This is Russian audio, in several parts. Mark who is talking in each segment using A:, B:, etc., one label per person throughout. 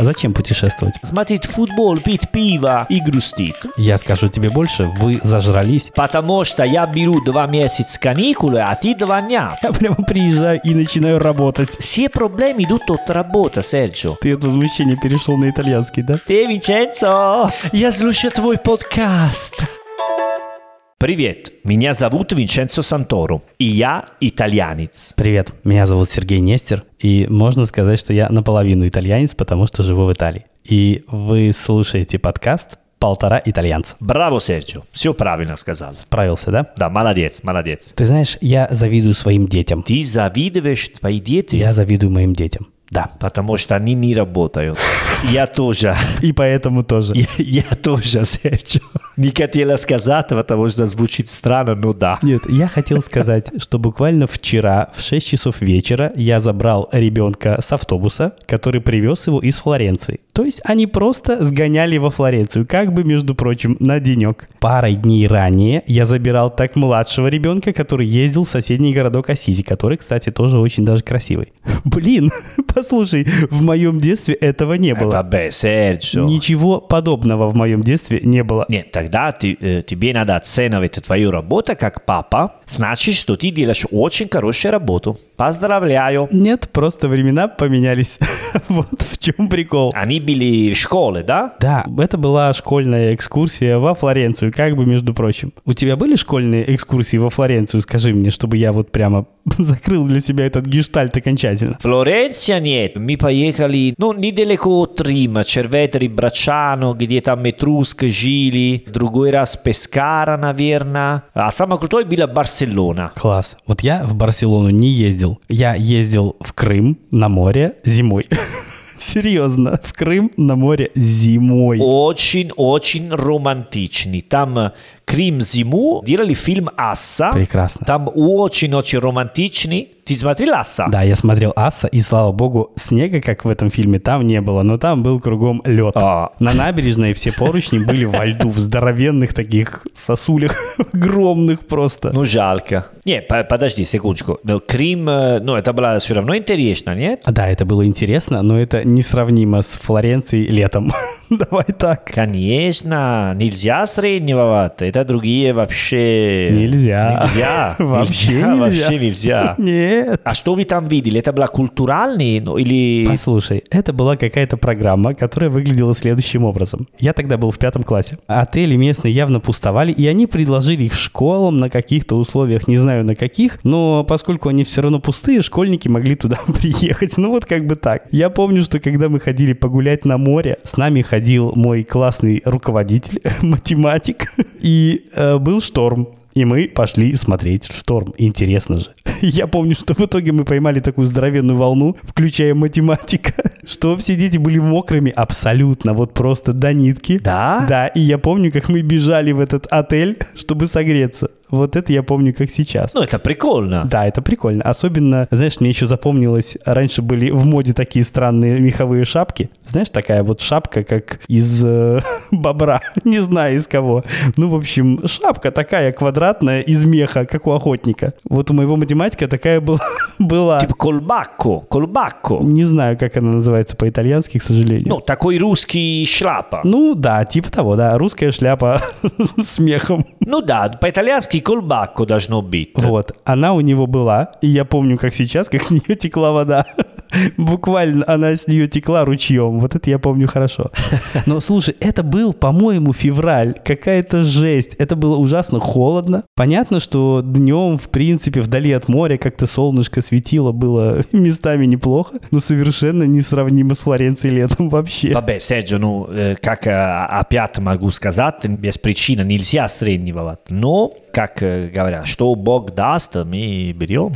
A: А зачем путешествовать?
B: Смотреть футбол, пить пиво и грустить.
A: Я скажу тебе больше, вы зажрались.
B: Потому что я беру два месяца каникулы, а ты два дня.
A: Я прямо приезжаю и начинаю работать.
B: Все проблемы идут от работы, Серджо.
A: Ты от возмущения перешел на итальянский, да?
B: Ты, Винченцо, я слушаю твой подкаст. Привет, меня зовут Винченцо Санторо, и я итальянец.
A: Привет, меня зовут Сергей Нестер, и можно сказать, что я наполовину итальянец, потому что живу в Италии. И вы слушаете подкаст «Полтора итальянца».
B: Браво, Серджо, все правильно сказал.
A: Справился, да?
B: Да, молодец, молодец.
A: Ты знаешь, я завидую своим детям.
B: Ты завидуешь твои дети?
A: Я завидую моим детям. Да.
B: Потому что они не работают. Я тоже.
A: И поэтому тоже.
B: Я, я тоже, Серджо. Не хотела сказать, потому что звучит странно, но да.
A: Нет, я хотел сказать, что буквально вчера в 6 часов вечера я забрал ребенка с автобуса, который привез его из Флоренции. То есть они просто сгоняли во Флоренцию, как бы, между прочим, на денек. Парой дней ранее я забирал так младшего ребенка, который ездил в соседний городок Асизи, который, кстати, тоже очень даже красивый. Блин, послушай, в моем детстве этого не было. Ничего подобного в моем детстве не было.
B: Нет, тогда ты, э, тебе надо оценивать твою работу как папа. Значит, что ты делаешь очень хорошую работу. Поздравляю.
A: Нет, просто времена поменялись. вот в чем прикол.
B: Они в школе, да?
A: Да, это была школьная экскурсия во Флоренцию, как бы, между прочим. У тебя были школьные экскурсии во Флоренцию, скажи мне, чтобы я вот прямо закрыл для себя этот гештальт окончательно.
B: Флоренция нет. Мы поехали, ну, недалеко от Рима, Черветери, Брачано, где там Этруска жили. Другой раз Пескара, наверное. А самое крутое было Барселона.
A: Класс. Вот я в Барселону не ездил. Я ездил в Крым на море зимой. Серьезно, в Крым на море зимой.
B: Очень-очень романтичный. Там э, Крым зиму делали фильм «Асса».
A: Прекрасно.
B: Там очень-очень романтичный. Ты смотрел «Асса»?
A: Да, я смотрел Асса, и слава богу, снега, как в этом фильме, там не было, но там был кругом лед.
B: А.
A: На набережной все поручни были во льду, в здоровенных таких сосулях, огромных просто.
B: Ну, жалко. Не, по- подожди секундочку. Но Крым, э, ну, это было все равно интересно, нет?
A: Да, это было интересно, но это несравнимо с Флоренцией летом. Давай так.
B: Конечно, нельзя сравнивать. Это другие вообще...
A: Нельзя.
B: Нельзя.
A: Вообще
B: Нельзя. Вообще нельзя.
A: Нет.
B: А что вы там видели? Это было культуральный ну, или...
A: Послушай, это была какая-то программа, которая выглядела следующим образом. Я тогда был в пятом классе. Отели местные явно пустовали, и они предложили их школам на каких-то условиях, не знаю на каких, но поскольку они все равно пустые, школьники могли туда приехать. Ну вот как бы так. Я помню, что когда мы ходили погулять на море, с нами ходил мой классный руководитель, математик, и э, был шторм. И мы пошли смотреть шторм. Интересно же. Я помню, что в итоге мы поймали такую здоровенную волну, включая математика, что все дети были мокрыми абсолютно, вот просто до нитки.
B: Да?
A: Да, и я помню, как мы бежали в этот отель, чтобы согреться. Вот это я помню, как сейчас.
B: Ну, это прикольно.
A: Да, это прикольно. Особенно, знаешь, мне еще запомнилось, раньше были в моде такие странные меховые шапки. Знаешь, такая вот шапка, как из э, бобра. Не знаю из кого. Ну, в общем, шапка такая квадратная из меха, как у охотника. Вот у моего математика такая была. была.
B: Типа колбако, колбако.
A: Не знаю, как она называется по-итальянски, к сожалению.
B: Ну, такой русский шляпа.
A: Ну да, типа того, да. Русская шляпа с мехом.
B: Ну да, по-итальянски колбако должно быть.
A: Вот, она у него была, и я помню, как сейчас, как с нее текла вода. Буквально она с нее текла ручьем. Вот это я помню хорошо. Но слушай, это был, по-моему, февраль. Какая-то жесть. Это было ужасно холодно. Понятно, что днем, в принципе, вдали от моря как-то солнышко светило, было местами неплохо, но совершенно несравнимо с Флоренцией летом вообще.
B: Vabbè, Sergio, ну, э, как э, опять могу сказать, без причины нельзя сравнивать. Но, как э, говорят, что Бог даст, мы берем.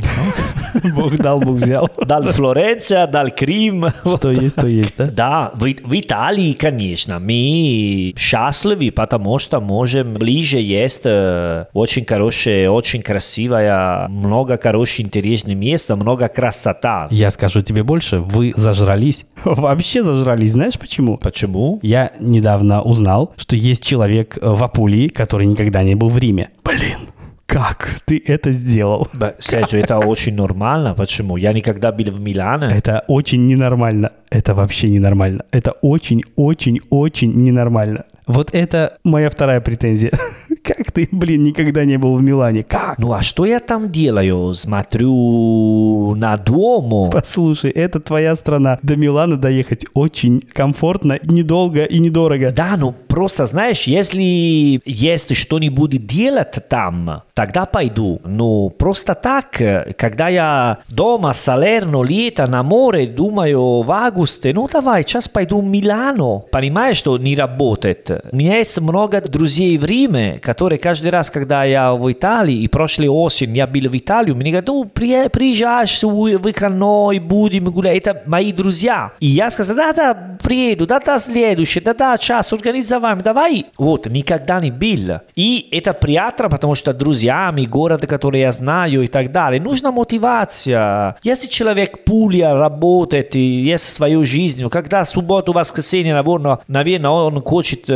B: ну.
A: Бог дал, Бог взял.
B: Дал Флоренция, дал Крим.
A: Что есть, то есть, да?
B: Да, в, в Италии, конечно, мы счастливы, потому что можем ближе есть э, очень хорошее, очень красивое, много хороших, интересных мест, много красота.
A: Я скажу тебе больше, вы зажрались. Вообще зажрались. Знаешь почему?
B: Почему?
A: Я недавно узнал, что есть человек э, в Апулии, который никогда не был в Риме. Блин, Как ты это сделал?
B: Серджо, это очень нормально. Почему? Я никогда был в Милане.
A: Это очень ненормально. Это вообще ненормально. Это очень-очень-очень ненормально. Вот это моя вторая претензия. Как ты, блин, никогда не был в Милане? Как?
B: Ну а что я там делаю? Смотрю на дому.
A: Послушай, это твоя страна. До Милана доехать очень комфортно, недолго и недорого.
B: Да, ну просто, знаешь, если есть что-нибудь делать там, тогда пойду. Ну, просто так, когда я дома, Салерно, лето, на море, думаю, в августе, ну давай, сейчас пойду в Милано. Понимаешь, что не работает? У меня есть много друзей в Риме, которые каждый раз, когда я в Италии, и прошлой осень я был в Италии, мне говорят, ну, при, приезжаешь в выходной, будем гулять. Это мои друзья. И я сказал, да-да, приеду, да-да, следующий, да-да, час организоваем, давай. Вот, никогда не был. И это приятно, потому что друзьями, город, который я знаю и так далее. Нужна мотивация. Если человек пуля работает и есть свою жизнь, когда субботу, воскресенье, наверное, наверное он хочет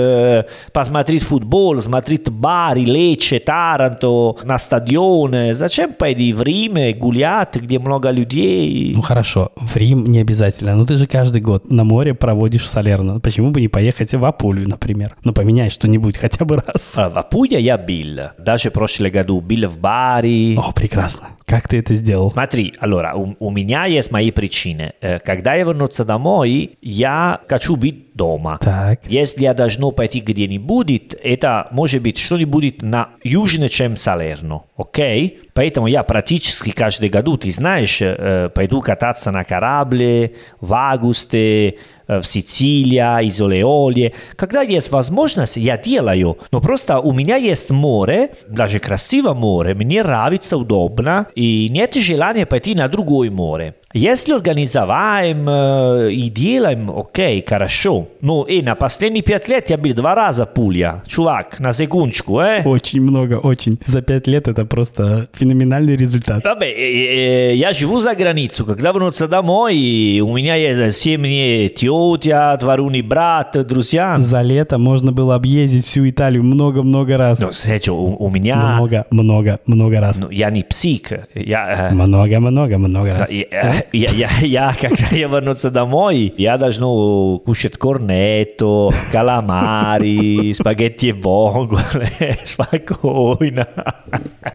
B: посмотреть футбол, смотреть Бари, Лече, Таранто на стадионе. Зачем пойти в Рим гулять, где много людей?
A: Ну хорошо, в Рим не обязательно. Но ты же каждый год на море проводишь в Салерно. Почему бы не поехать в Апулию, например? Ну поменяй что-нибудь хотя бы раз.
B: А, в Апулия я был. Даже в прошлом году был в Бари.
A: О, прекрасно. Как ты это сделал?
B: Смотри, allora, у, у меня есть мои причины. Когда я вернуться домой, я хочу быть дома.
A: Так.
B: Если я должен пойти где-нибудь, это может быть что-нибудь на южнее, чем Салерно, окей? Поэтому я практически каждый году, ты знаешь, пойду кататься на корабле в августе, в Сицилия, Изолеоле. Когда есть возможность, я делаю. Но просто у меня есть море, даже красивое море, мне нравится, удобно, и нет желания пойти на другое море. Если организоваем э, и делаем, окей, хорошо. Ну и на последние пять лет я был два раза пулья. Чувак, на секундочку, э?
A: Очень много, очень. За пять лет это просто феноменальный результат.
B: Vabbè, э, э, я живу за границу. Когда вернуться домой, у меня есть семьи, тетя, двоюродный брат, друзья.
A: За лето можно было объездить всю Италию много-много раз.
B: Ну, Серджо, у, у меня...
A: Много, много, много раз.
B: Ну, я не псих. Я... э,
A: Много, много, много раз.
B: Я, э, я, я, я, когда я вернуться домой, я должен кушать корнетто, каламари, спагетти и спокойно.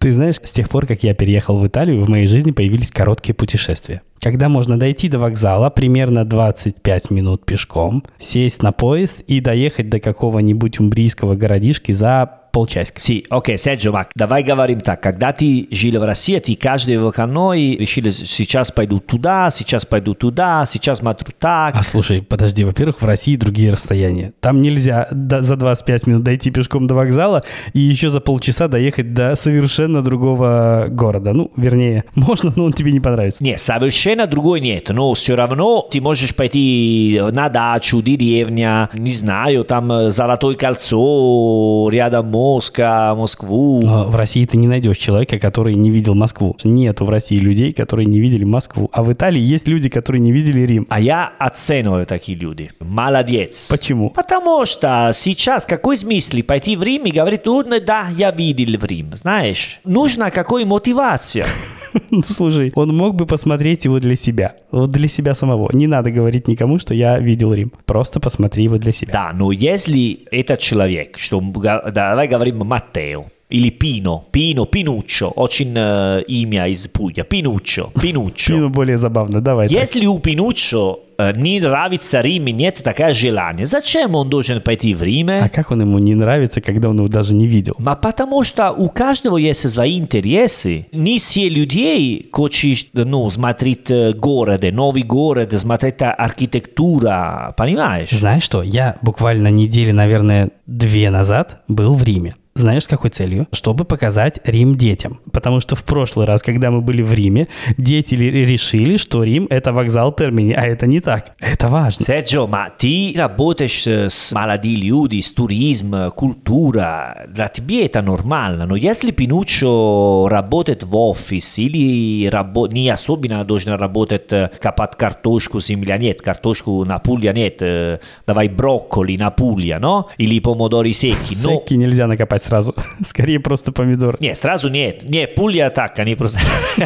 A: Ты знаешь, с тех пор, как я переехал в Италию, в моей жизни появились короткие путешествия. Когда можно дойти до вокзала примерно 25 минут пешком, сесть на поезд и доехать до какого-нибудь умбрийского городишки за полчасика.
B: Sì, ok, Sergio, ma давай говорим так. Когда ты жил в России, ты каждый выходной решили, сейчас пойду туда, сейчас пойду туда, сейчас смотрю так.
A: А слушай, подожди, во-первых, в России другие расстояния. Там нельзя до- за 25 минут дойти пешком до вокзала и еще за полчаса доехать до совершенно другого города. Ну, вернее, можно, но он тебе не понравится.
B: Нет, совершенно другой нет, но все равно ты можешь пойти на дачу, деревня, не знаю, там э, Золотое кольцо, рядом Москва, Москву.
A: Но в России ты не найдешь человека, который не видел Москву. Нету в России людей, которые не видели Москву. А в Италии есть люди, которые не видели Рим.
B: А я оцениваю такие люди. Молодец.
A: Почему?
B: Потому что сейчас какой смысл пойти в Рим и говорить, ну да, я видел в Рим, знаешь? Нужна какой мотивация.
A: Ну, слушай, он мог бы посмотреть его для себя. Вот для себя самого. Не надо говорить никому, что я видел Рим. Просто посмотри его для себя.
B: Да, но если этот человек, что давай говорим Маттео, или Пино, Пино, Пинуччо, очень э, имя из Пугля, Пинуччо, Пинуччо.
A: Пину более забавно. Давай. так.
B: Если у Пинуччо э, не нравится Рим и нет такое желание, зачем он должен пойти в Рим?
A: А как он ему не нравится, когда он его даже не видел?
B: Ma потому что у каждого есть свои интересы. Не все людей хочет ну, смотреть города, новый город, смотреть архитектура, понимаешь?
A: Знаешь что? Я буквально недели, наверное, две назад был в Риме. Знаешь, с какой целью? Чтобы показать Рим детям. Потому что в прошлый раз, когда мы были в Риме, дети ли- решили, что Рим – это вокзал Термини, а это не так. Это важно.
B: Sergio, ma ti работаешь э, с молодыми людьми, с туризм, культура, для тебя это нормально. Но если Пинуччо работает в офис или рабо- не особенно должен работать э, копать картошку земля, нет, картошку на Пuglia нет, э, давай брокколи на Пuglia, no? Или помидоры секи, но...
A: Секи нельзя накопать сразу. Скорее просто помидор.
B: Не, сразу нет. Не, пулья так, они просто...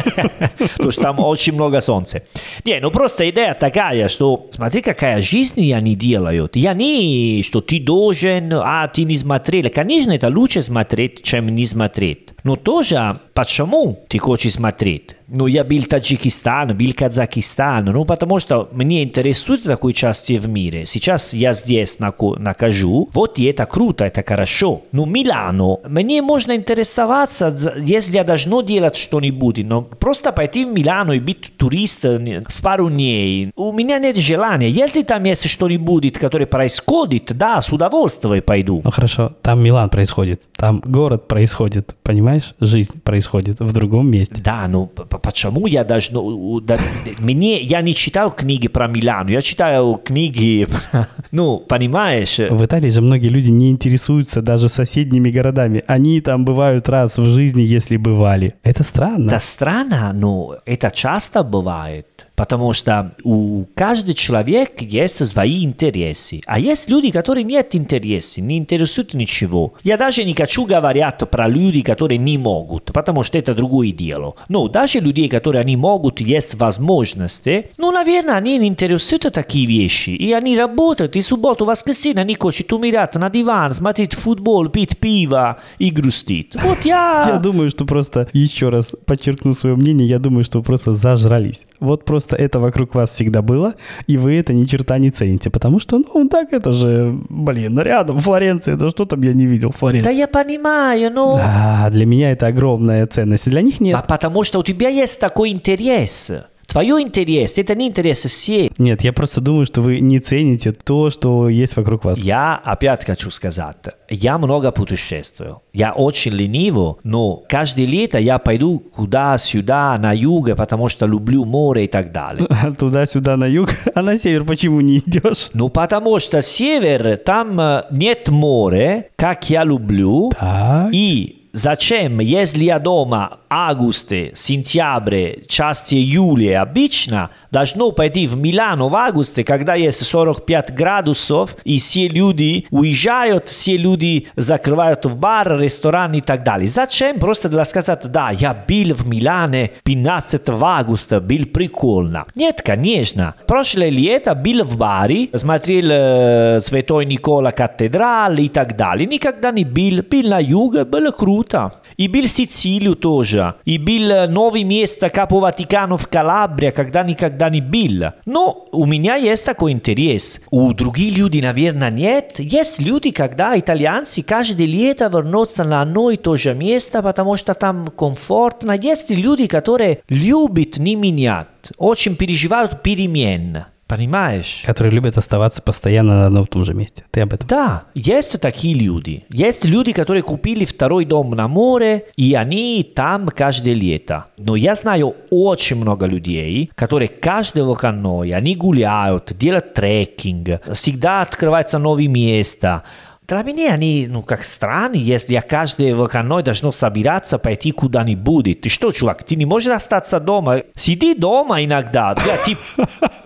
B: Потому что там очень много солнца. Не, ну просто идея такая, что смотри, какая жизнь они делают. Я не, что ты должен, а ты не смотрел. Конечно, это лучше смотреть, чем не смотреть. Но тоже, почему ты хочешь смотреть? Ну, я был Таджикистан, был Казахстан, ну, потому что мне интересует такой части в мире. Сейчас я здесь накажу, вот и это круто, это хорошо. Но Милано, мне можно интересоваться, если я должно делать что-нибудь, но просто пойти в Милано и быть туристом в пару дней, у меня нет желания. Если там есть что-нибудь, которое происходит, да, с удовольствием пойду.
A: Ну, хорошо, там Милан происходит, там город происходит, понимаешь? Жизнь происходит в другом месте.
B: Да, ну, почему я должен... Да, мне, я не читал книги про Милану, я читаю книги, ну, понимаешь?
A: В Италии же многие люди не интересуются даже соседними городами. Они там бывают раз в жизни, если бывали. Это странно.
B: Это странно, но это часто бывает. Потому что у каждого человека есть свои интересы. А есть люди, которые нет интересов, не интересуют ничего. Я даже не хочу говорить про людей, которые не могут, потому что это другое дело. Но даже людей, которые не могут, есть возможности, ну, наверное, они не интересуют такие вещи. И они работают, и субботу, воскресенье они хотят умирать на диван, смотреть футбол, пить пиво и грустить. Вот я...
A: Я думаю, что просто, еще раз подчеркну свое мнение, я думаю, что просто зажрались. Вот просто это вокруг вас всегда было, и вы это ни черта не цените, потому что, ну, так это же, блин, рядом, Флоренция, да что там я не видел Флоренции.
B: Да я понимаю, но...
A: Да, для меня это огромная ценность, для них нет.
B: А потому что у тебя есть такой интерес. Твое интерес, это не интерес всех.
A: Нет, я просто думаю, что вы не цените то, что есть вокруг вас.
B: Я опять хочу сказать, я много путешествую. Я очень ленивый, но каждое лето я пойду куда-сюда, на юг, потому что люблю море и так далее.
A: Туда-сюда, на юг? А на север почему не идешь?
B: Ну, потому что север, там э, нет моря, как я люблю.
A: Так.
B: И Зачем, если я дома августе, сентябре, части июля обычно, должно пойти в Милано в августе, когда есть 45 градусов, и все люди уезжают, все люди закрывают в бар, ресторан и так далее. Зачем? Просто для сказать, да, я был в Милане 15 августа, был прикольно. Нет, конечно. Прошлое лето был в баре, смотрел э, Святой Никола катедрал и так далее. Никогда не был, был на юге, было круто круто. И был Сицилию тоже. И был новое место Капо Ватикану в Калабрия, когда никогда не был. Но у меня есть такой интерес. У других людей, наверное, нет. Есть люди, когда итальянцы каждое лето вернутся на одно и то же место, потому что там комфортно. Есть люди, которые любят не менять, очень переживают перемен. Понимаешь?
A: Которые любят оставаться постоянно на одном и том же месте. Ты об этом?
B: Да, есть такие люди. Есть люди, которые купили второй дом на море, и они там каждое лето. Но я знаю очень много людей, которые каждый выходной, они гуляют, делают трекинг, всегда открываются новые места. Меня они, ну, как странно, если я каждый выходной должен собираться пойти куда-нибудь. Ты что, чувак, ты не можешь остаться дома? Сиди дома иногда. Да, ты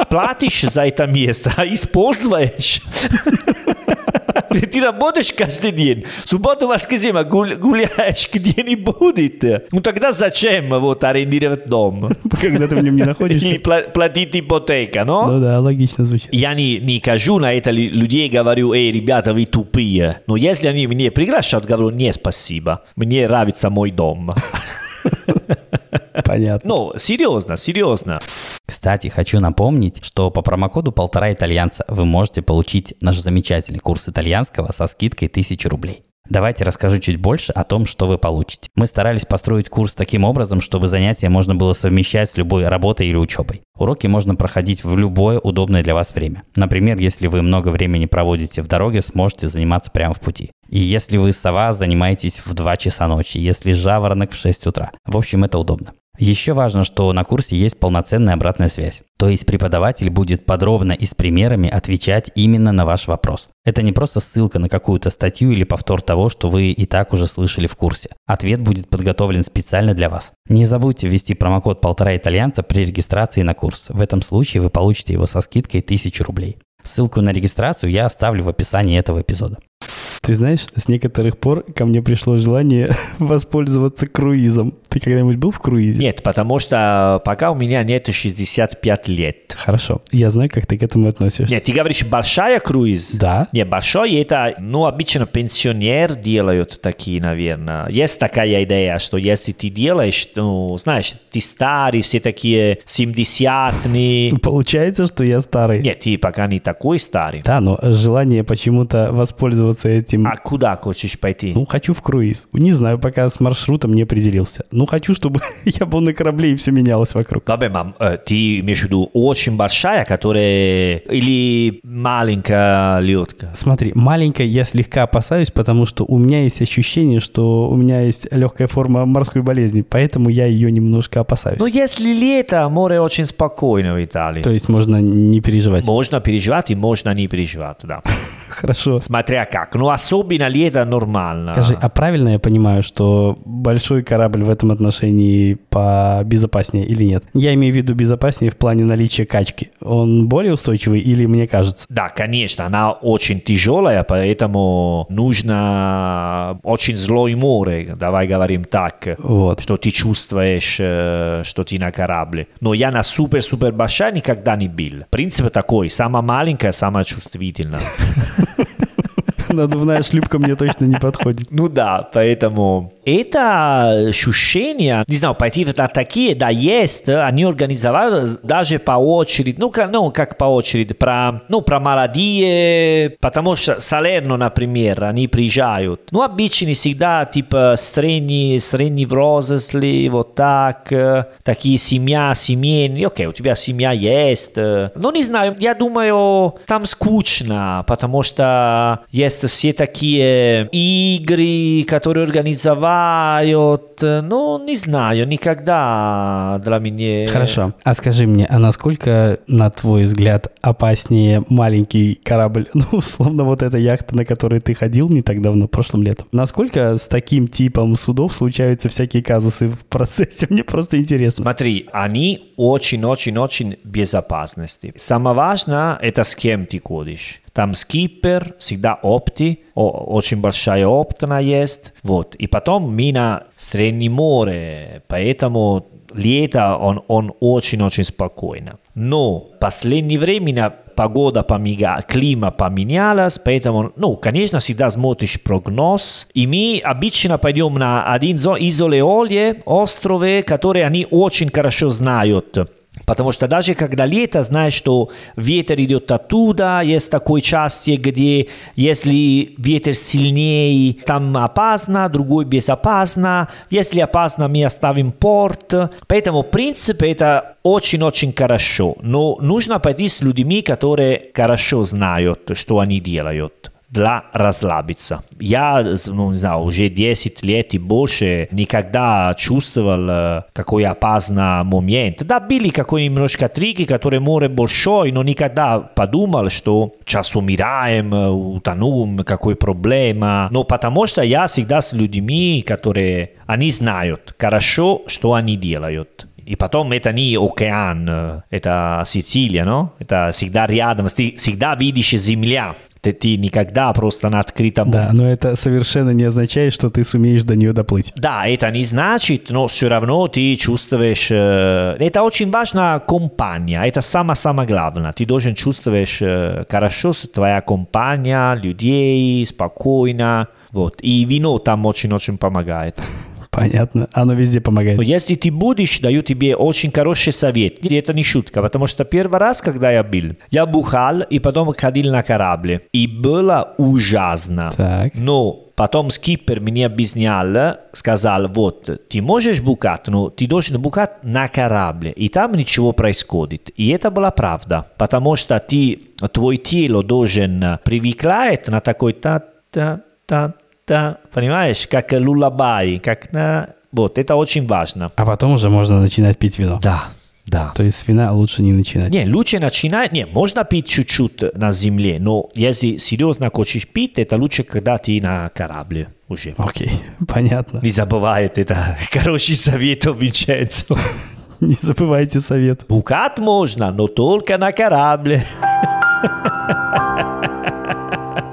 B: платишь за это место, а используешь. Ты работаешь каждый день. Субботу, воскресенье гуляешь где-нибудь. Ну тогда зачем вот арендировать дом?
A: Когда ты в нем не находишься.
B: И платить ипотека, но?
A: Ну да, логично звучит.
B: Я не, не кажу на это людей, говорю, эй, ребята, вы тупые. Но если они меня приглашают, говорю, не, спасибо. Мне нравится мой дом.
A: Понятно.
B: Ну, серьезно, серьезно.
C: Кстати, хочу напомнить, что по промокоду «Полтора итальянца» вы можете получить наш замечательный курс итальянского со скидкой 1000 рублей. Давайте расскажу чуть больше о том, что вы получите. Мы старались построить курс таким образом, чтобы занятия можно было совмещать с любой работой или учебой. Уроки можно проходить в любое удобное для вас время. Например, если вы много времени проводите в дороге, сможете заниматься прямо в пути. И если вы сова, занимаетесь в 2 часа ночи, если жаворонок в 6 утра. В общем, это удобно. Еще важно, что на курсе есть полноценная обратная связь. То есть преподаватель будет подробно и с примерами отвечать именно на ваш вопрос. Это не просто ссылка на какую-то статью или повтор того, что вы и так уже слышали в курсе. Ответ будет подготовлен специально для вас. Не забудьте ввести промокод полтора итальянца при регистрации на курс. В этом случае вы получите его со скидкой 1000 рублей. Ссылку на регистрацию я оставлю в описании этого эпизода.
A: Ты знаешь, с некоторых пор ко мне пришло желание воспользоваться круизом. Ты когда-нибудь был в круизе?
B: Нет, потому что пока у меня нет 65 лет.
A: Хорошо. Я знаю, как ты к этому относишься.
B: Нет, ты говоришь большая круиз?
A: Да.
B: Не, большой это, ну, обычно пенсионер делают такие, наверное. Есть такая идея, что если ты делаешь, ну, знаешь, ты старый, все такие 70-е.
A: Получается, что я старый.
B: Нет, ты пока не такой старый.
A: Да, но желание почему-то воспользоваться этим...
B: А куда хочешь пойти?
A: Ну, хочу в круиз. Не знаю, пока с маршрутом не определился. Ну, хочу, чтобы я был на корабле и все менялось вокруг.
B: Добре, мам, э, ты имеешь в виду очень большая, которая... Или маленькая лодка?
A: Смотри, маленькая я слегка опасаюсь, потому что у меня есть ощущение, что у меня есть легкая форма морской болезни, поэтому я ее немножко опасаюсь.
B: Ну, если лето, море очень спокойно в Италии.
A: То есть можно не переживать.
B: Можно переживать и можно не переживать, да.
A: Хорошо.
B: Смотря как. Ну, особенно лето нормально.
A: Скажи, а правильно я понимаю, что большой корабль в этом отношении побезопаснее или нет? Я имею в виду безопаснее в плане наличия качки. Он более устойчивый или мне кажется?
B: Да, конечно, она очень тяжелая, поэтому нужно очень злой море, давай говорим так,
A: Вот.
B: что ты чувствуешь, э, что ты на корабле. Но я на супер-супер большая никогда не был. Принцип такой, самая маленькая, самая чувствительная.
A: Надувная шлюпка мне точно не подходит.
B: Ну да, поэтому это ощущение, не знаю, пойти на такие, да, есть, они организовали даже по очереди, ну, как, ну, как по очереди, про, ну, про молодые, потому что Салерно, например, они приезжают, ну, обычно всегда, типа, средний, средний взрослый, вот так, э, такие семья, семейные, окей, у тебя семья есть, э, ну, не знаю, я думаю, там скучно, потому что есть все такие игры, которые организовали бывают, ну, не знаю, никогда для меня...
A: Хорошо. А скажи мне, а насколько, на твой взгляд, опаснее маленький корабль, ну, условно, вот эта яхта, на которой ты ходил не так давно, прошлым летом? Насколько с таким типом судов случаются всякие казусы в процессе? Мне просто интересно.
B: Смотри, они очень-очень-очень безопасности. Самое важное, это с кем ты ходишь. Там скипер, всегда опти, о, очень большая оптина есть. Вот. И потом мы на Среднем море, поэтому лето он, он очень-очень спокойно. Но в последнее время погода поменяла, клима поменялась, поэтому, ну, конечно, всегда смотришь прогноз. И мы обычно пойдем на один изолеолье, острове, которые они очень хорошо знают. Потому что даже когда лето, знаешь, что ветер идет оттуда, есть такой части, где если ветер сильнее, там опасно, другой безопасно. Если опасно, мы оставим порт. Поэтому, в принципе, это очень-очень хорошо. Но нужно пойти с людьми, которые хорошо знают, что они делают для расслабиться. Я, ну, не знаю, уже 10 лет и больше никогда чувствовал какой опасный момент. Да, были какие немножко трики, которые море большой, но никогда подумал, что сейчас умираем, утонем, какой проблема. Но потому что я всегда с людьми, которые, они знают хорошо, что они делают. И потом это не океан, это Сицилия, но? Это всегда рядом, ты всегда видишь земля. Ты, ты никогда просто на открытом...
A: Да, но это совершенно не означает, что ты сумеешь до нее доплыть.
B: Да, это не значит, но все равно ты чувствуешь... Э, это очень важна компания, это самое-самое главное. Ты должен чувствовать э, хорошо твоя компания, людей, спокойно. Вот. И вино там очень-очень помогает.
A: Понятно. Оно везде помогает.
B: Но если ты будешь, даю тебе очень хороший совет. И это не шутка, потому что первый раз, когда я был, я бухал и потом ходил на корабле. И было ужасно.
A: Так.
B: Но потом скипер мне объяснял, сказал, вот, ты можешь бухать, но ты должен бухать на корабле, и там ничего происходит. И это была правда, потому что ты, твой тело должен привыкать на такой та-та-та та, понимаешь, как лулабай, как на... Вот, это очень важно.
A: А потом уже можно начинать пить вино.
B: Да, да.
A: То есть с вина лучше не начинать.
B: Не, лучше начинать, не, можно пить чуть-чуть на земле, но если серьезно хочешь пить, это лучше, когда ты на корабле уже.
A: Окей, понятно.
B: Не забывай, это хороший совет Винченцо.
A: Не забывайте совет.
B: Букат можно, но только на корабле.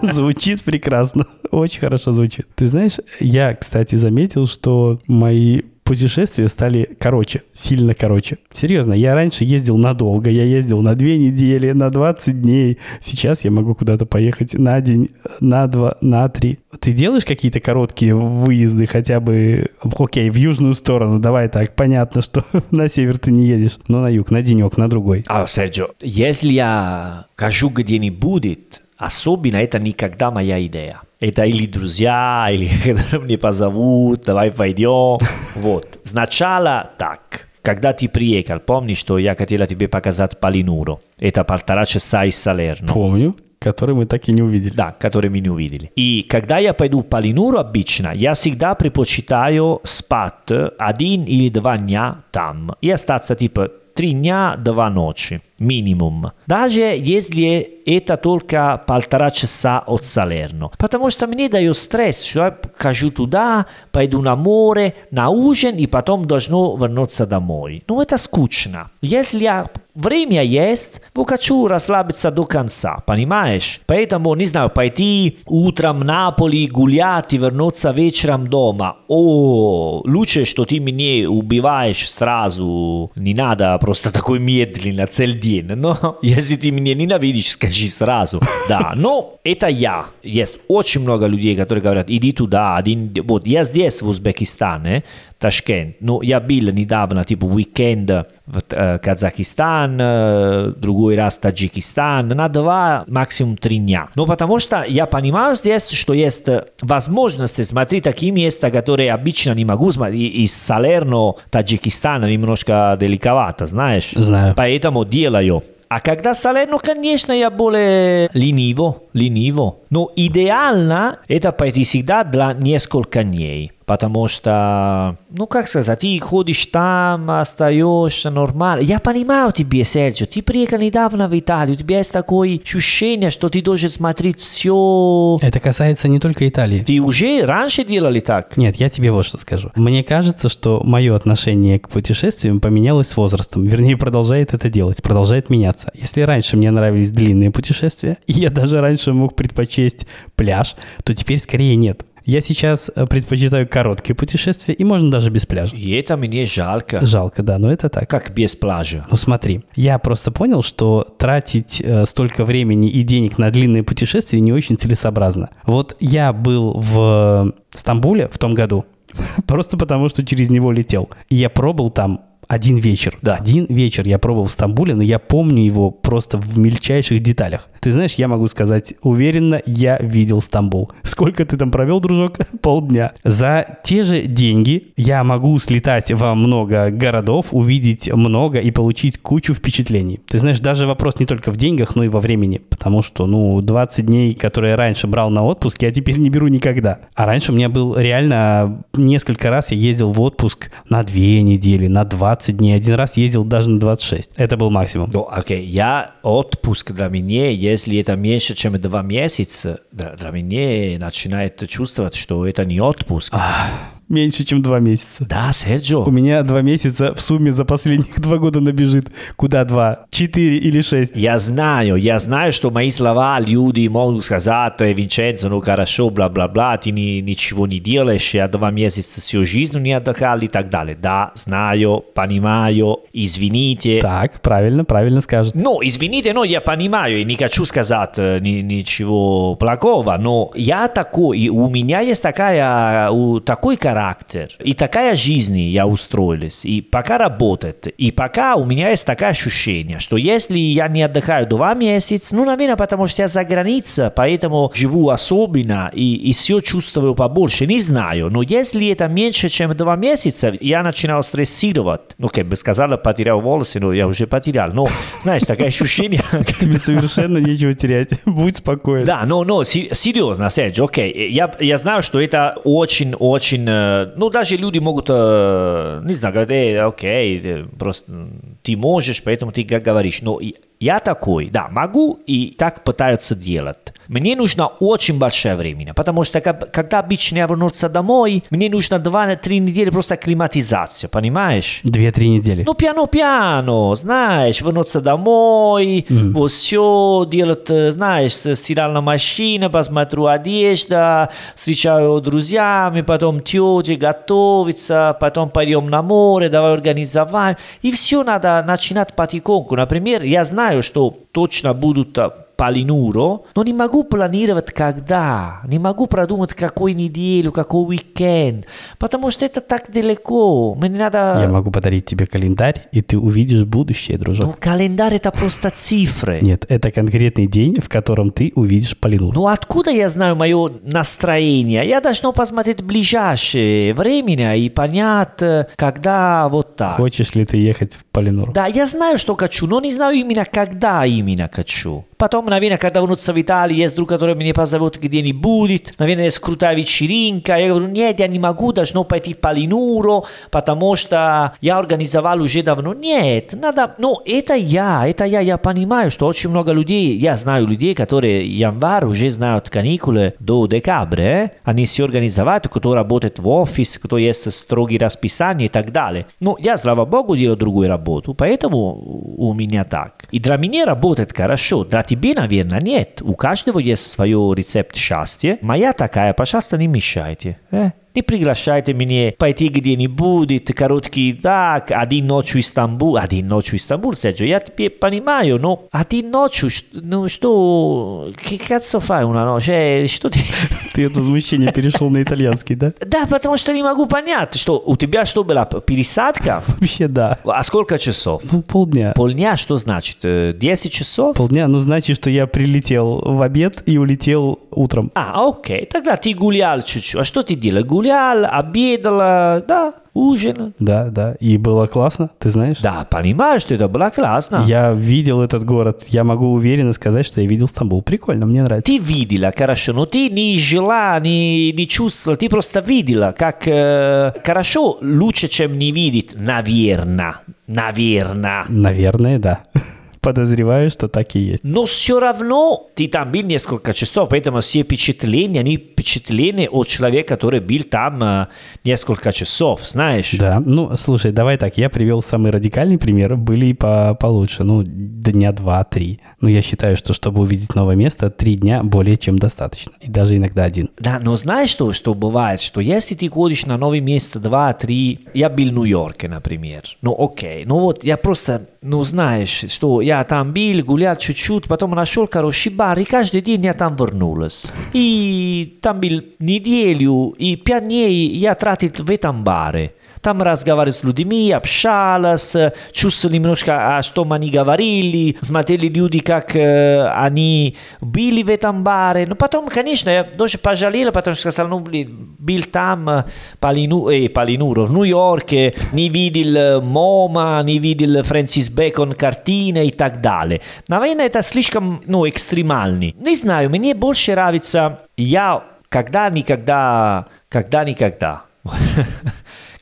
A: Звучит прекрасно. Очень хорошо звучит. Ты знаешь, я, кстати, заметил, что мои путешествия стали короче, сильно короче. Серьезно, я раньше ездил надолго, я ездил на две недели, на 20 дней. Сейчас я могу куда-то поехать на день, на два, на три. Ты делаешь какие-то короткие выезды хотя бы, окей, в южную сторону, давай так, понятно, что на север ты не едешь, но на юг, на денек, на другой.
B: А, Серджо, если я кажу где-нибудь, особенно это никогда моя идея. Это или друзья, или мне позовут, давай пойдем. Вот. Сначала так. Когда ты приехал, помнишь, что я хотела тебе показать Полинуру? Это полтора часа из Салерно.
A: Помню, который мы так и не увидели.
B: Да, который мы не увидели. И когда я пойду в Полинуру обычно, я всегда предпочитаю спать один или два дня там. И остаться типа три дня, два ночи минимум. Даже если это только полтора часа от Салерно. Потому что мне дает стресс, что я хожу туда, пойду на море, на ужин и потом должно вернуться домой. Ну это скучно. Если я время есть, я хочу расслабиться до конца, понимаешь? Поэтому, не знаю, пойти утром в Наполи гулять и вернуться вечером дома. О, лучше, что ты меня убиваешь сразу. Не надо просто такой медленно, целый день день. Но если ты меня ненавидишь, скажи сразу. Да, но это я. Есть очень много людей, которые говорят, иди туда, один... Вот, я здесь, в Узбекистане, Ташкент. Ну, я был недавно, типа, уикенд в э, Казахстан, э, другой раз Таджикистан, на два, максимум три дня. Но потому что я понимаю здесь, что есть возможность смотреть такие места, которые обычно не могу смотреть. Из Салерно, Таджикистана немножко далековато, знаешь?
A: Знаю.
B: Поэтому делаю. А когда Салерно, конечно, я более лениво, лениво. Но идеально это пойти всегда для несколько дней. Потому что, ну как сказать, ты ходишь там, остаешься нормально. Я понимаю тебе, Серджио, ты приехал недавно в Италию, у тебя есть такое ощущение, что ты должен смотреть все.
A: Это касается не только Италии.
B: Ты уже раньше делали так?
A: Нет, я тебе вот что скажу. Мне кажется, что мое отношение к путешествиям поменялось с возрастом. Вернее, продолжает это делать, продолжает меняться. Если раньше мне нравились длинные путешествия, и я даже раньше мог предпочесть пляж, то теперь скорее нет. Я сейчас э, предпочитаю короткие путешествия, и можно даже без пляжа.
B: И это мне жалко.
A: Жалко, да, но это так.
B: Как без пляжа?
A: Ну смотри, я просто понял, что тратить э, столько времени и денег на длинные путешествия не очень целесообразно. Вот я был в Стамбуле в том году, просто потому что через него летел. И я пробыл там один вечер. Да. Один вечер я пробовал в Стамбуле, но я помню его просто в мельчайших деталях. Ты знаешь, я могу сказать уверенно, я видел Стамбул. Сколько ты там провел, дружок? Полдня. За те же деньги я могу слетать во много городов, увидеть много и получить кучу впечатлений. Ты знаешь, даже вопрос не только в деньгах, но и во времени. Потому что, ну, 20 дней, которые я раньше брал на отпуск, я теперь не беру никогда. А раньше у меня был реально несколько раз я ездил в отпуск на 2 недели, на 20 20 дней. Один раз ездил даже на 26. Это был максимум.
B: Ну, окей. Я отпуск для меня, если это меньше, чем два месяца, для меня начинает чувствовать, что это не отпуск.
A: Меньше, чем два месяца.
B: Да, Серджо.
A: У меня два месяца в сумме за последних два года набежит. Куда два? Четыре или шесть?
B: Я знаю, я знаю, что мои слова люди могут сказать, Винченцо, ну хорошо, бла-бла-бла, ты ни, ничего не делаешь, я два месяца всю жизнь не отдыхал и так далее. Да, знаю, понимаю, извините.
A: Так, правильно, правильно скажут.
B: Ну, извините, но я понимаю, и не хочу сказать ни, ничего плохого, но я такой, у меня есть такая, такой характер, характер. И такая жизнь я устроилась. И пока работает. И пока у меня есть такое ощущение, что если я не отдыхаю два месяца, ну, наверное, потому что я за границей, поэтому живу особенно и, и все чувствую побольше. Не знаю. Но если это меньше, чем два месяца, я начинаю стрессировать. Ну, как бы сказала, потерял волосы, но я уже потерял. Но, знаешь, такое ощущение...
A: Тебе совершенно нечего терять. Будь спокоен.
B: Да, но, но серьезно, Серджи, окей. Я, я знаю, что это очень-очень ну, даже люди могут, не знаю, говорить, э, окей, просто Ты можешь, поэтому ты говоришь. Но я такой, да, могу и так пытаются делать. Мне нужно очень большое время, потому что как- когда обычно я вернуться домой, мне нужно 2-3 недели просто акклиматизация, понимаешь?
A: Две-три недели.
B: Ну, пьяно-пьяно, знаешь, вернуться домой, вот все делать, э, знаешь, стиральная машина, посмотрю одежда, встречаю друзьями, потом тети готовиться, потом пойдем на море, давай организовать. И все надо начинать потихоньку. Например, я знаю, что точно будут Полинуро, но не могу планировать когда, не могу продумать какую неделю, какой уикенд, потому что это так далеко. Мне надо...
A: Я могу подарить тебе календарь, и ты увидишь будущее, дружок.
B: Ну, календарь это просто цифры.
A: Нет, это конкретный день, в котором ты увидишь Полинур.
B: Ну откуда я знаю мое настроение? Я должен посмотреть ближайшее время и понять, когда вот так.
A: Хочешь ли ты ехать в Полинур?
B: Да, я знаю, что хочу, но не знаю именно, когда именно хочу. Потом, наверное, когда вернуться в Италию, есть друг, который меня позовет где-нибудь, наверное, есть крутая вечеринка. Я говорю, нет, я не могу, должно пойти в Полинуру, потому что я организовал уже давно. Нет, надо... Ну, это я, это я, я понимаю, что очень много людей, я знаю людей, которые январь уже знают каникулы до декабря, они все организовали, кто работает в офис, кто есть строгие расписания и так далее. Но я, слава богу, делаю другую работу, поэтому у меня так. И для меня работает хорошо, для тебе, наверное, нет. У каждого есть свой рецепт счастья. Моя такая, пожалуйста, не мешайте. э? Не приглашайте меня пойти где-нибудь, короткий так, один ночь в Стамбул, один ночь в Стамбул, Серджо, я тебе понимаю, но один ночь, ну что, che cazzo fai una noche, что ты...
A: Ты от возмущения перешел на итальянский, да?
B: Да, потому что не могу понять, что у тебя что была пересадка?
A: Вообще да.
B: А сколько часов?
A: Ну, полдня.
B: Полдня, что значит? Э, 10 часов?
A: Полдня, ну, значит, что я прилетел в обед и улетел утром.
B: А, окей, тогда ты гулял чуть-чуть. А что ты делал? Гулял, обедал, да, ужинал.
A: Да, да. И было классно, ты знаешь?
B: Да, понимаю, что это было классно.
A: Я видел этот город. Я могу уверенно сказать, что я видел Стамбул. Прикольно, мне нравится.
B: Ты видела, хорошо, но ты не жила, не, не чувствовала, ты просто видела, как э, хорошо, лучше, чем не видеть, наверное, наверное.
A: Наверное, да. Подозреваю, что так и есть.
B: Но все равно ты там был несколько часов, поэтому все впечатления, они впечатления от человека, который был там э, несколько часов, знаешь?
A: Да, ну, слушай, давай так, я привел самый радикальный пример, были и по получше, ну, дня два-три. Но я считаю, что чтобы увидеть новое место, три дня более чем достаточно, и даже иногда один.
B: Да, но знаешь, что, что бывает? Что если ты ходишь на новое место два-три... Я был в Нью-Йорке, например. Ну, окей. Ну вот, я просто, ну, знаешь, что я там был, гулял чуть-чуть, потом нашел хороший бар, и каждый день я там вернулся. И там был неделю, и пять дней я тратил в этом баре. Там разговаривали с людьми, общалась, чувствовали немножко, а что они говорили, смотрели люди, как э, они были в этом баре. Но потом, конечно, я даже пожалел, потому что сказал, ну, блин, был там Полину, э, Полинуро, в Нью-Йорке, не видел Мома, не видел Фрэнсис Бэкон картины и так далее. Наверное, это слишком, ну, экстремальный. Не знаю, мне больше нравится, я когда-никогда, когда-никогда.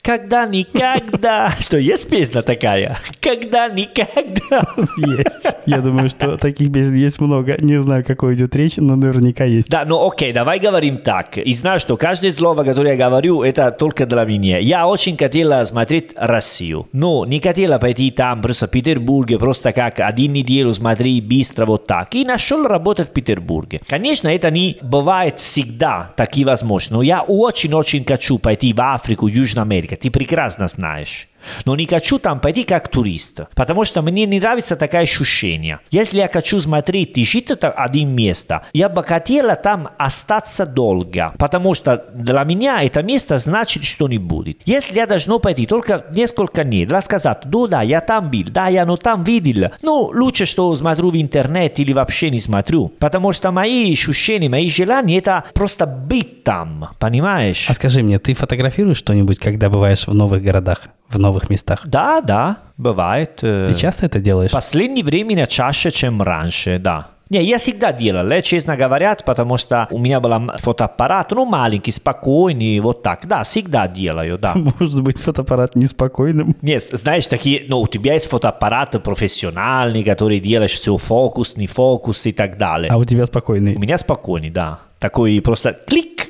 B: Когда никогда. Что, есть песня такая? Когда никогда.
A: Есть. Я думаю, что таких песен есть много. Не знаю, какой идет речь, но наверняка есть.
B: Да, ну окей, давай говорим так. И знаю, что каждое слово, которое я говорю, это только для меня. Я очень хотела смотреть Россию, но не хотела пойти там, просто в Петербурге, просто как один неделю смотри быстро вот так. И нашел работу в Петербурге. Конечно, это не бывает всегда такие возможности, но я очень-очень хочу пойти в Африку, Южную Америку. Ты прекрасно знаешь. Но не хочу там пойти как турист, потому что мне не нравится такое ощущение. Если я хочу смотреть и жить это один место, я бы хотела там остаться долго, потому что для меня это место значит что-нибудь. Если я должен пойти только несколько дней, рассказать, ну да, я там был, да, я ну там видел, ну лучше, что смотрю в интернет или вообще не смотрю, потому что мои ощущения, мои желания это просто быть там, понимаешь?
A: А скажи мне, ты фотографируешь что-нибудь, когда бываешь в новых городах, в новых местах?
B: Да, да, бывает. э,
A: Ты часто это делаешь?
B: Последнее время чаще, чем раньше, да. Не, я всегда делал, э, честно говоря, потому что у меня был фотоаппарат, ну, маленький, спокойный, вот так. Да, всегда делаю, да.
A: Может быть, фотоаппарат неспокойным.
B: Нет, знаешь, такие, ну, у тебя есть фотоаппарат профессиональный, который делаешь все фокус, не фокус и так далее.
A: А у тебя спокойный?
B: У меня спокойный, да. Такой просто клик.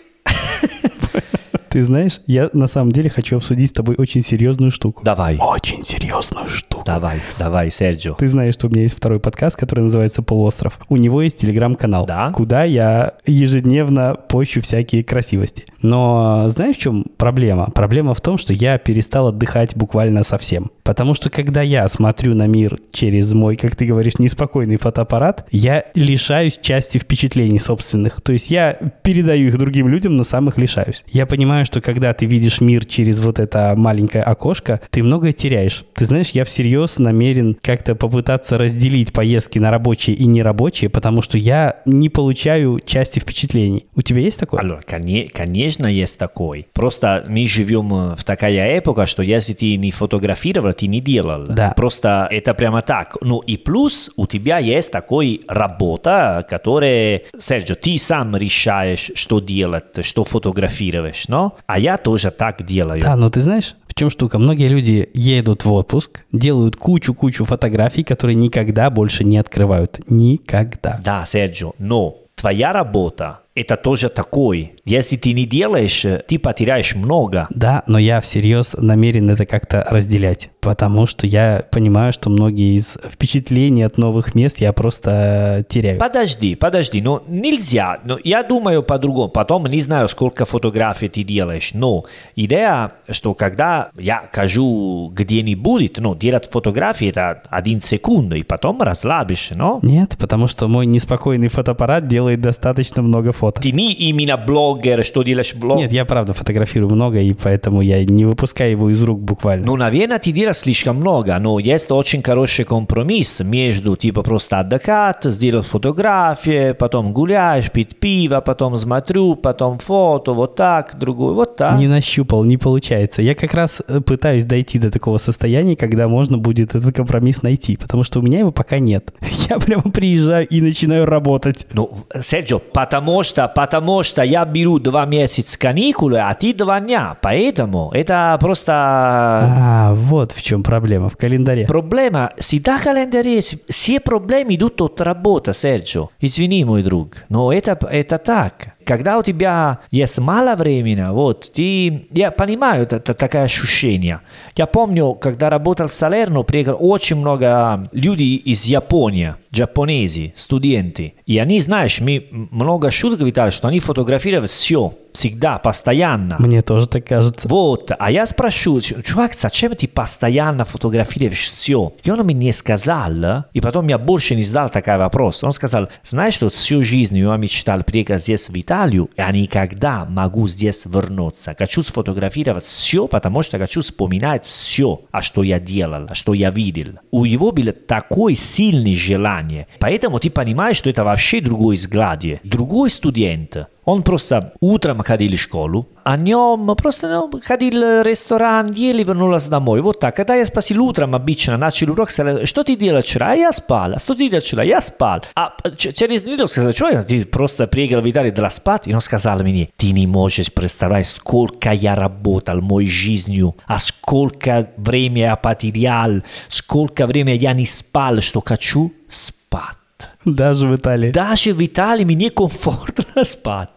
A: Ты знаешь, я на самом деле хочу обсудить с тобой очень серьезную штуку.
B: Давай.
A: Очень серьезную штуку.
B: Давай, давай, Серджио.
A: Ты знаешь, что у меня есть второй подкаст, который называется «Полуостров». У него есть телеграм-канал,
B: Да.
A: куда я ежедневно пощу всякие красивости. Но знаешь, в чем проблема? Проблема в том, что я перестал отдыхать буквально совсем. Потому что когда я смотрю на мир через мой, как ты говоришь, неспокойный фотоаппарат, я лишаюсь части впечатлений собственных. То есть я передаю их другим людям, но сам их лишаюсь. Я понимаю, что когда ты видишь мир через вот это маленькое окошко, ты многое теряешь. Ты знаешь, я всерьез намерен как-то попытаться разделить поездки на рабочие и нерабочие, потому что я не получаю части впечатлений. У тебя есть такое?
B: Allora, коне- конечно, есть такой. Просто мы живем в такая эпоха, что если ты не фотографировал, ты не делал.
A: Да.
B: Просто это прямо так. Ну и плюс у тебя есть такой работа, которая, Серджо, ты сам решаешь, что делать, что фотографируешь, но? А я тоже так делаю.
A: Да, но ты знаешь, в чем штука? Многие люди едут в отпуск, делают кучу-кучу фотографий, которые никогда больше не открывают. Никогда.
B: Да, Серджо, но твоя работа это тоже такой. Если ты не делаешь, ты потеряешь много.
A: Да, но я всерьез намерен это как-то разделять, потому что я понимаю, что многие из впечатлений от новых мест я просто теряю.
B: Подожди, подожди, но нельзя. Но я думаю по-другому. Потом не знаю, сколько фотографий ты делаешь, но идея, что когда я кажу где-нибудь, ну, делать фотографии это один секунд, и потом расслабишь, но?
A: Нет, потому что мой неспокойный фотоаппарат делает достаточно много фото.
B: Ты не именно блогер, что делаешь блог.
A: Нет, я правда фотографирую много, и поэтому я не выпускаю его из рук буквально.
B: Ну, наверное, ты делаешь слишком много, но есть очень хороший компромисс между, типа, просто отдыхать, сделать фотографии, потом гуляешь, пить пиво, потом смотрю, потом фото, вот так, другой, вот так.
A: Не нащупал, не получается. Я как раз э, пытаюсь дойти до такого состояния, когда можно будет этот компромисс найти, потому что у меня его пока нет. Я прямо приезжаю и начинаю работать.
B: Ну, Серджо, потому что, потому что я беру два месяца каникулы, а ты два дня, поэтому это просто...
A: А, вот в чем проблема в календаре.
B: Проблема, всегда в календаре, все проблемы идут от работы, Серджо. Извини, мой друг, но это, это так. Когда у тебя есть мало времени, вот, ты... Я понимаю, это, это такое ощущение. Я помню, когда работал в Салерно, приехало очень много людей из Японии, japonesi, студенты. И они, знаешь, мы много шуток витали, что они фотографировали все, всегда, постоянно.
A: Мне тоже так кажется.
B: Вот, а я спрашиваю, чувак, зачем ты постоянно фотографируешь все? И он мне не сказал, и потом я больше не задал такой вопрос. Он сказал, знаешь, что всю жизнь я мечтал приехать здесь в Италию, я никогда могу здесь вернуться. Хочу сфотографировать все, потому что хочу вспоминать все, а что я делал, что я видел. У него было такое сильное желание. Поэтому ты понимаешь, что это вообще другой взгляд. Другой студент, он просто утром ходил в школу, а днем просто ну, ходил в ресторан, ели, вернулся домой. Вот так. Когда я спросил утром обычно, начал урок, сказал, что ты делал вчера? А я спал. А что ты делал вчера? Я спал. А ч- через неделю сказал, что ты просто приехал в Италию для спать? И он сказал мне, ты не можешь представить, сколько я работал моей жизнью, а сколько времени я потерял, сколько времени я не спал, что хочу спать.
A: Даже в Италии.
B: Даже в Италии мне комфортно спать.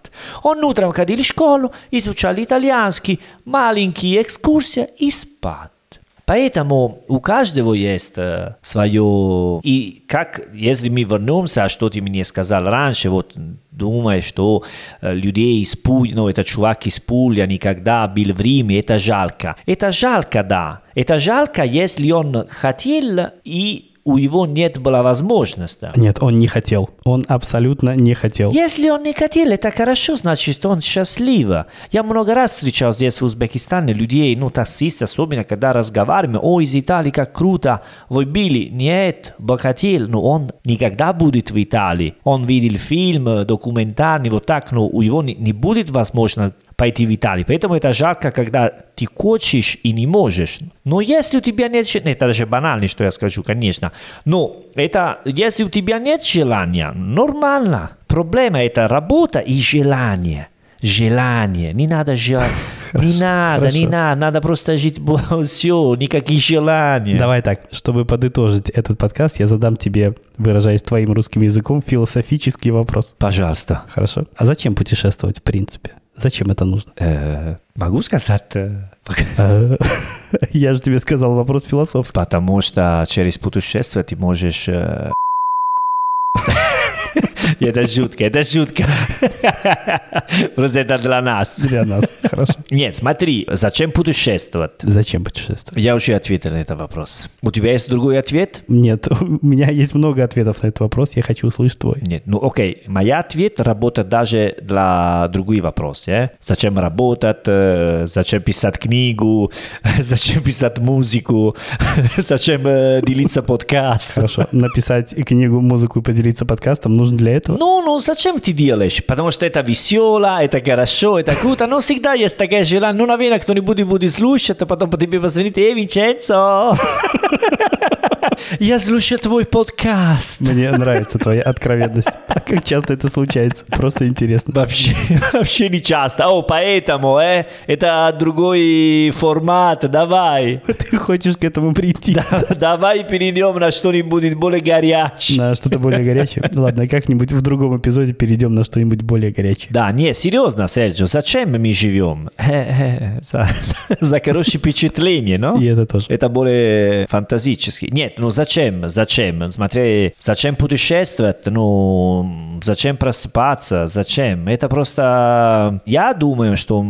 B: Он утром ходил в школу, изучал итальянский, маленькие экскурсии и спать. Поэтому у каждого есть свое... И как, если мы вернемся, что ты мне сказал раньше, вот думаешь, что людей из Пули, ну, это чувак из Пули, никогда был в Риме, это жалко. Это жалко, да. Это жалко, если он хотел и у него нет была возможности.
A: Нет, он не хотел. Он абсолютно не хотел.
B: Если он не хотел, это хорошо, значит, он счастлив. Я много раз встречал здесь в Узбекистане людей, ну, таксисты, особенно, когда разговариваем, о, из Италии, как круто, вы были. Нет, бы хотел, но он никогда будет в Италии. Он видел фильм, документальный, вот так, но у него не, не будет возможно пойти в Италию. Поэтому это жарко, когда ты хочешь и не можешь. Но если у тебя нет... желания, Это даже банально, что я скажу, конечно. Но это, если у тебя нет желания, нормально. Проблема это работа и желание. Желание. Не надо желать. Не надо, не
A: хорошо.
B: надо. Надо просто жить. Все, никаких желаний.
A: Давай так, чтобы подытожить этот подкаст, я задам тебе, выражаясь твоим русским языком, философический вопрос.
B: Пожалуйста.
A: Хорошо. А зачем путешествовать, в принципе? Зачем это нужно?
B: Э, могу сказать? э,
A: Э, Я же тебе сказал вопрос философский.
B: Потому что через путешествие ты можешь... Это шутка, это шутка. Просто это для нас.
A: Для нас. Хорошо.
B: Нет, смотри, зачем путешествовать?
A: Зачем путешествовать?
B: Я уже ответил на этот вопрос. У тебя есть другой ответ?
A: Нет, у меня есть много ответов на этот вопрос, я хочу услышать твой.
B: Нет, ну окей, мой ответ работает даже для другой вопрос. э? Зачем работать, э, зачем писать книгу, зачем писать музыку, зачем э, делиться подкаст.
A: Хорошо. Написать книгу, музыку и поделиться подкастом нужно для этого?
B: Ну, ну зачем ты делаешь? Потому что это весело, это хорошо, это круто, но всегда есть такое желание. Ну, наверное, кто-нибудь будет слушать, а потом по тебе позвонит, эй, Винченцо, я слушаю твой подкаст.
A: Мне нравится твоя откровенность. Как часто это случается? Просто интересно.
B: Вообще, вообще не часто. О, поэтому, э, это другой формат, давай.
A: Ты хочешь к этому прийти?
B: Давай перейдем на что-нибудь более горячее.
A: На что-то более горячее? Ладно, как-нибудь в другом эпизоде перейдем на что-нибудь более горячее.
B: Да, не, серьезно, Серджио, зачем мы живем? Э, э, За, за хорошее впечатление, но?
A: И это тоже.
B: Это более фантастически. Нет, ну зачем? Зачем? Смотри, зачем путешествовать? Ну, зачем просыпаться? Зачем? Это просто... Я думаю, что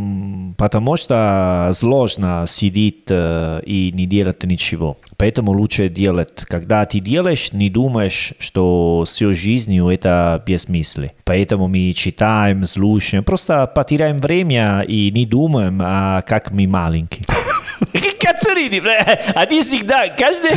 B: потому что сложно сидеть э, и не делать ничего. Поэтому лучше делать. Когда ты делаешь, не думаешь, что всю жизнью это бессмыслие. Поэтому мы читаем, слушаем, просто потеряем время и не думаем, а как мы маленькие. Кацуриди, а ты всегда, каждый...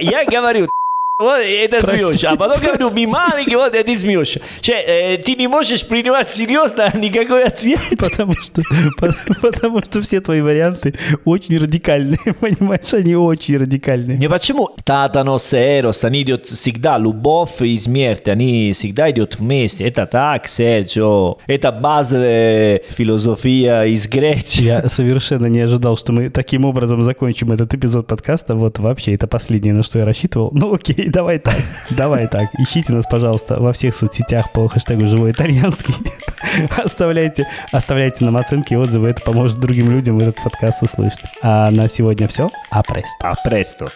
B: Я говорю, вот это смеешься, а потом говорю, мы маленькие, вот это смеешься. Че, э, ты не можешь принимать серьезно никакой ответ.
A: Потому что, потому, потому что все твои варианты очень радикальные, понимаешь, они очень радикальные.
B: Не почему? Татанос и Эрос, они идут всегда, любовь и смерть, они всегда идут вместе. Это так, Серджио. Это базовая философия из Греции.
A: Я совершенно не ожидал, что мы таким образом закончим этот эпизод подкаста. Вот вообще, это последнее, на что я рассчитывал. Ну окей, давай так, давай так. Ищите нас, пожалуйста, во всех соцсетях по хэштегу «Живой итальянский». Оставляйте, оставляйте нам оценки и отзывы. Это поможет другим людям этот подкаст услышать. А на сегодня все. А престо.
B: А престо.